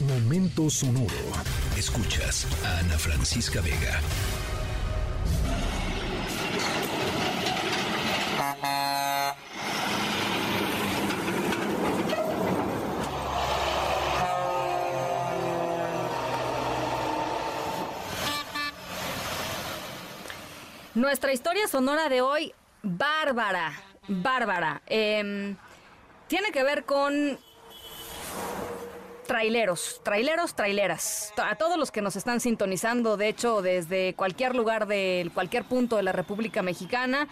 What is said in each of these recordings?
Momento sonoro. Escuchas a Ana Francisca Vega. Nuestra historia sonora de hoy, bárbara, bárbara. Em, tiene que ver con traileros, traileros, traileras. A todos los que nos están sintonizando, de hecho, desde cualquier lugar de cualquier punto de la República Mexicana,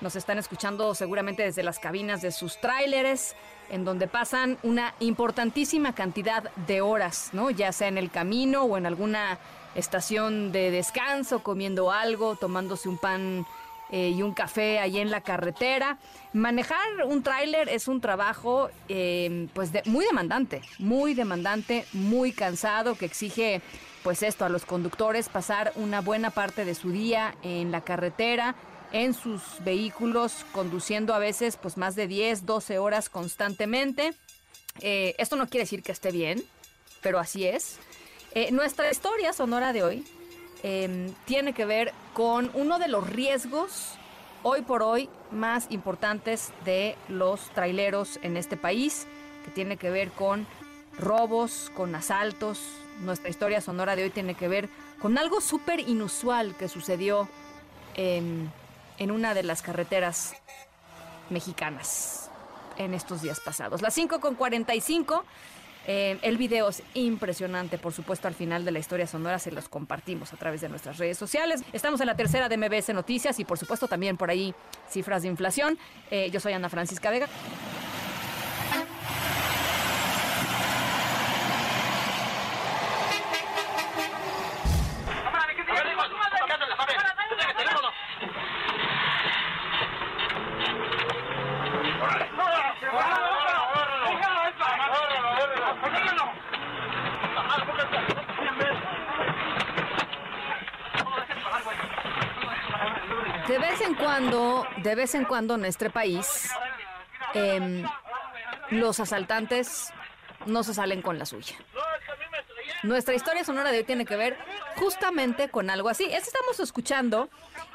nos están escuchando seguramente desde las cabinas de sus tráileres, en donde pasan una importantísima cantidad de horas, ¿no? Ya sea en el camino o en alguna estación de descanso, comiendo algo, tomándose un pan eh, y un café ahí en la carretera. Manejar un tráiler es un trabajo eh, pues muy demandante, muy demandante, muy cansado, que exige pues esto a los conductores, pasar una buena parte de su día en la carretera, en sus vehículos, conduciendo a veces pues más de 10, 12 horas constantemente. Eh, esto no quiere decir que esté bien, pero así es. Eh, nuestra historia sonora de hoy em, tiene que ver con uno de los riesgos hoy por hoy más importantes de los traileros en este país, que tiene que ver con robos, con asaltos. Nuestra historia sonora de hoy tiene que ver con algo súper inusual que sucedió en, en una de las carreteras mexicanas en estos días pasados. Las 5 con 45. Eh, el video es impresionante, por supuesto, al final de la historia sonora se los compartimos a través de nuestras redes sociales. Estamos en la tercera de MBS Noticias y, por supuesto, también por ahí cifras de inflación. Eh, yo soy Ana Francisca Vega. De vez en cuando, de vez en cuando en nuestro país, em, los asaltantes no se salen con la suya. Nuestra historia sonora de hoy tiene que ver justamente con algo así. Estamos escuchando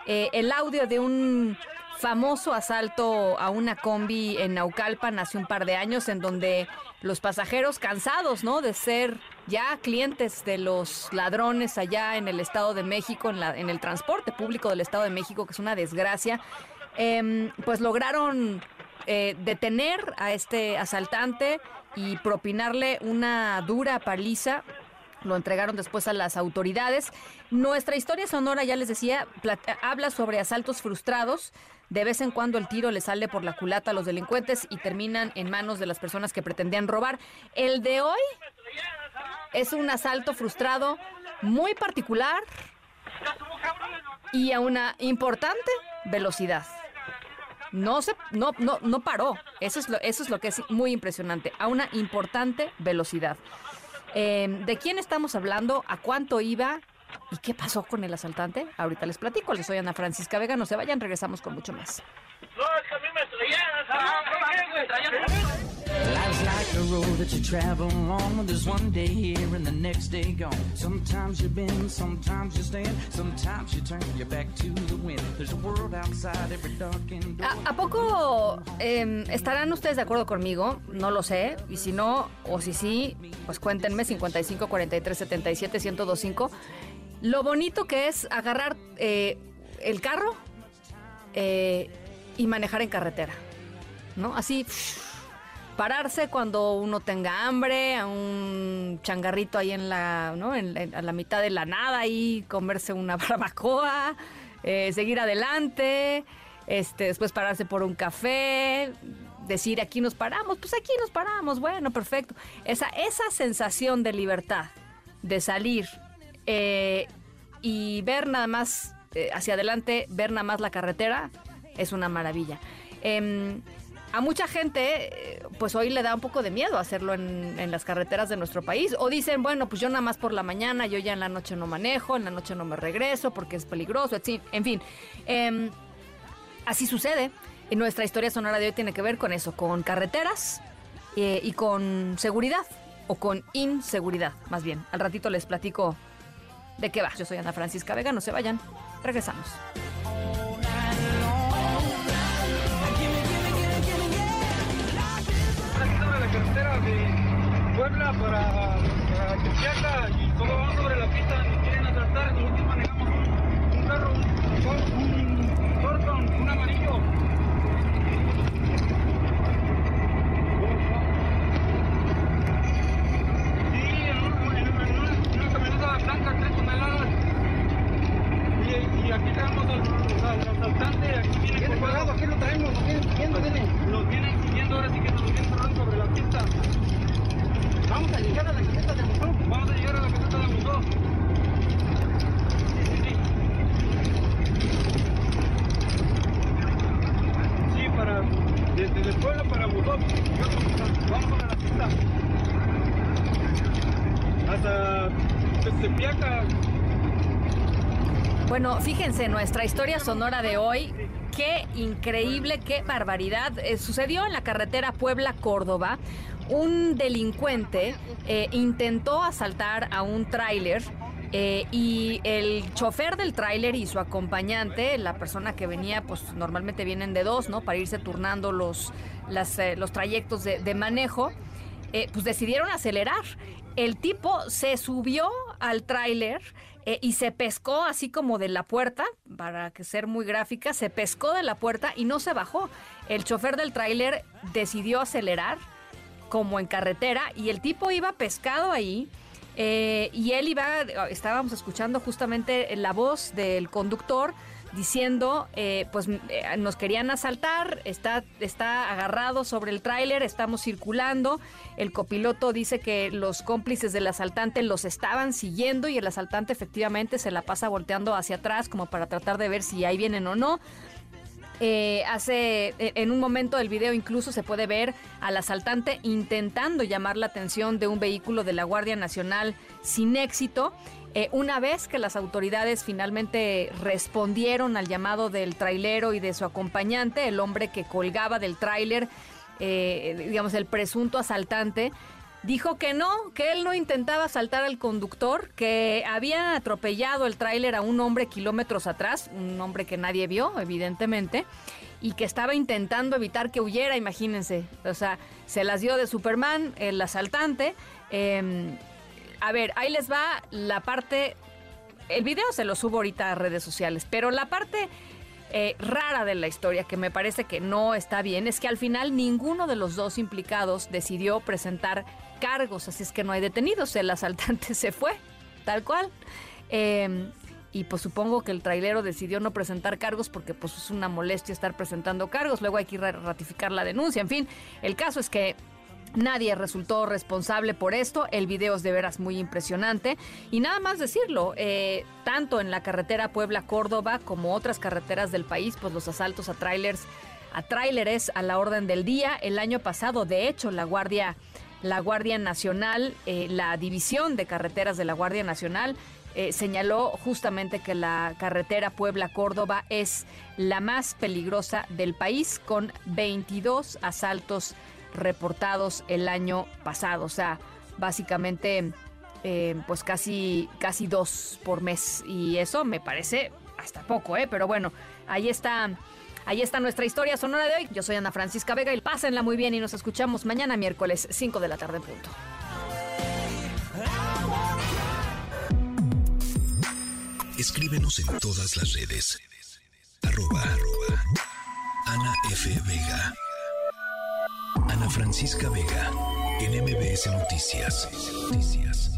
eh, el audio de un famoso asalto a una combi en Naucalpan hace un par de años en donde los pasajeros cansados, ¿no? De ser ya clientes de los ladrones allá en el Estado de México, en, la, en el transporte público del Estado de México, que es una desgracia, em, pues lograron eh, detener a este asaltante y propinarle una dura paliza lo entregaron después a las autoridades. Nuestra historia sonora, ya les decía, habla sobre asaltos frustrados. De vez en cuando el tiro le sale por la culata a los delincuentes y terminan en manos de las personas que pretendían robar. El de hoy es un asalto frustrado muy particular y a una importante velocidad. No se, no, no, no paró. Eso es lo, eso es lo que es muy impresionante. A una importante velocidad. Em, ¿De quién estamos hablando? ¿A cuánto iba? ¿Y qué pasó con el asaltante? Ahorita les platico. Les soy Ana Francisca Vega. No se vayan, regresamos con mucho más. No, es que a mí me Life's like a road that you travel on. There's one day here and the next day gone. Sometimes you bend, sometimes you stand, sometimes you turn your back to the wind. There's a world outside every darkened door. ¿A, ¿A, poco eh, estarán ustedes de acuerdo conmigo? No lo sé. Y si no, o si sí, pues cuéntenme 55 43 77 1025. Lo bonito que es agarrar eh, el carro eh, y manejar en carretera. ¿No? Así pararse cuando uno tenga hambre, a un changarrito ahí en la, ¿no? En, a la mitad de la nada y comerse una barbacoa, eh, seguir adelante, este, después pararse por un café, decir aquí nos paramos, pues aquí nos paramos, bueno, perfecto. Esa, esa sensación de libertad, de salir eh, y ver nada más eh, hacia adelante, ver nada más la carretera, es una maravilla. A mucha gente, pues hoy le da un poco de miedo hacerlo en, las carreteras de nuestro país. O dicen, bueno, pues yo nada más por la mañana, yo ya en la noche no manejo, en la noche no me regreso porque es peligroso, en fin. Em, así sucede. Y nuestra historia sonora de hoy tiene que ver con eso, con carreteras eh, y con seguridad. o con inseguridad, más bien. Al ratito les platico de qué va. Yo soy Ana Francisca Vega, no se vayan. Regresamos. La carretera de Puebla para, para Tepiaca y como vamos sobre la pista nos quieren atrasar, nosotros manejamos un, un carro, un, un Thornton, un amarillo. Sí, en una, en una, en una, en una camioneta blanca, tres toneladas. Y, y aquí tenemos al, al asaltante, aquí viene Viene colgado, aquí lo traemos, lo vienen siguiendo, dile. Los vienen siguiendo, ahora sí que nos los vienen cerrando sobre la pista. Vamos a llegar a la caseta de Musón. Vamos a llegar a la caseta de Musó. Sí, sí, sí. Sí, para, desde el pueblo para Musó. Vamos a la pista. Hasta Tepeaca. Bueno, fíjense, nuestra historia sonora de hoy, qué increíble, qué barbaridad. Eh, sucedió en la carretera Puebla-Córdoba. Un delincuente eh, intentó asaltar a un tráiler eh, y el chofer del tráiler y su acompañante, la persona que venía, pues normalmente vienen de dos, ¿no? Para irse turnando los, los trayectos de, manejo, pues decidieron acelerar. El tipo se subió al tráiler eh, y se pescó así como de la puerta, para que ser muy gráfica, se pescó de la puerta y no se bajó. El chofer del tráiler decidió acelerar como en carretera y el tipo iba pescado ahí. eh, y él iba, estábamos escuchando justamente la voz del conductor diciendo, eh, pues eh, nos querían asaltar, está, está agarrado sobre el tráiler, estamos circulando, el copiloto dice que los cómplices del asaltante los estaban siguiendo y el asaltante efectivamente se la pasa volteando hacia atrás como para tratar de ver si ahí vienen o no. Eh, hace eh, en un momento del video incluso se puede ver al asaltante intentando llamar la atención de un vehículo de la Guardia Nacional sin éxito. Eh, una vez que las autoridades finalmente respondieron al llamado del trailero y de su acompañante, el hombre que colgaba del tráiler, eh, digamos el presunto asaltante, Dijo que no, que él no intentaba asaltar al conductor, que había atropellado el tráiler a un hombre kilómetros atrás, un hombre que nadie vio, evidentemente, y que estaba intentando evitar que huyera, imagínense. O sea, se las dio de Superman, el asaltante. Eh, a ver, ahí les va la parte... El video se lo subo ahorita a redes sociales, pero la parte eh, rara de la historia, que me parece que no está bien, es que al final ninguno de los dos implicados decidió presentar cargos, así es que no hay detenidos, el asaltante se fue, tal cual. Eh, y pues supongo que el trailero decidió no presentar cargos porque pues es una molestia estar presentando cargos, luego hay que ir a ratificar la denuncia, en fin, el caso es que Nadie resultó responsable por esto. El video es de veras muy impresionante. Y nada más decirlo, eh, tanto en la carretera Puebla-Córdoba como otras carreteras del país, pues los asaltos a trailers, a tráileres a la orden del día. El año pasado, de hecho, la Guardia, la Guardia Nacional, eh, la División de Carreteras de la Guardia Nacional, eh, señaló justamente que la carretera Puebla-Córdoba es la más peligrosa del país, con 22 asaltos reportados el año pasado. O sea, básicamente, eh, pues casi, casi dos por mes. Y eso me parece hasta poco, ¿eh? Pero bueno, ahí está. Ahí está nuestra historia sonora de hoy. Yo soy Ana Francisca Vega y pásenla muy bien y nos escuchamos mañana miércoles 5 de la tarde en punto. Escríbenos en todas las redes. Arroba, arroba. Ana F. Vega. Francisca Vega. En MBS Noticias. Noticias.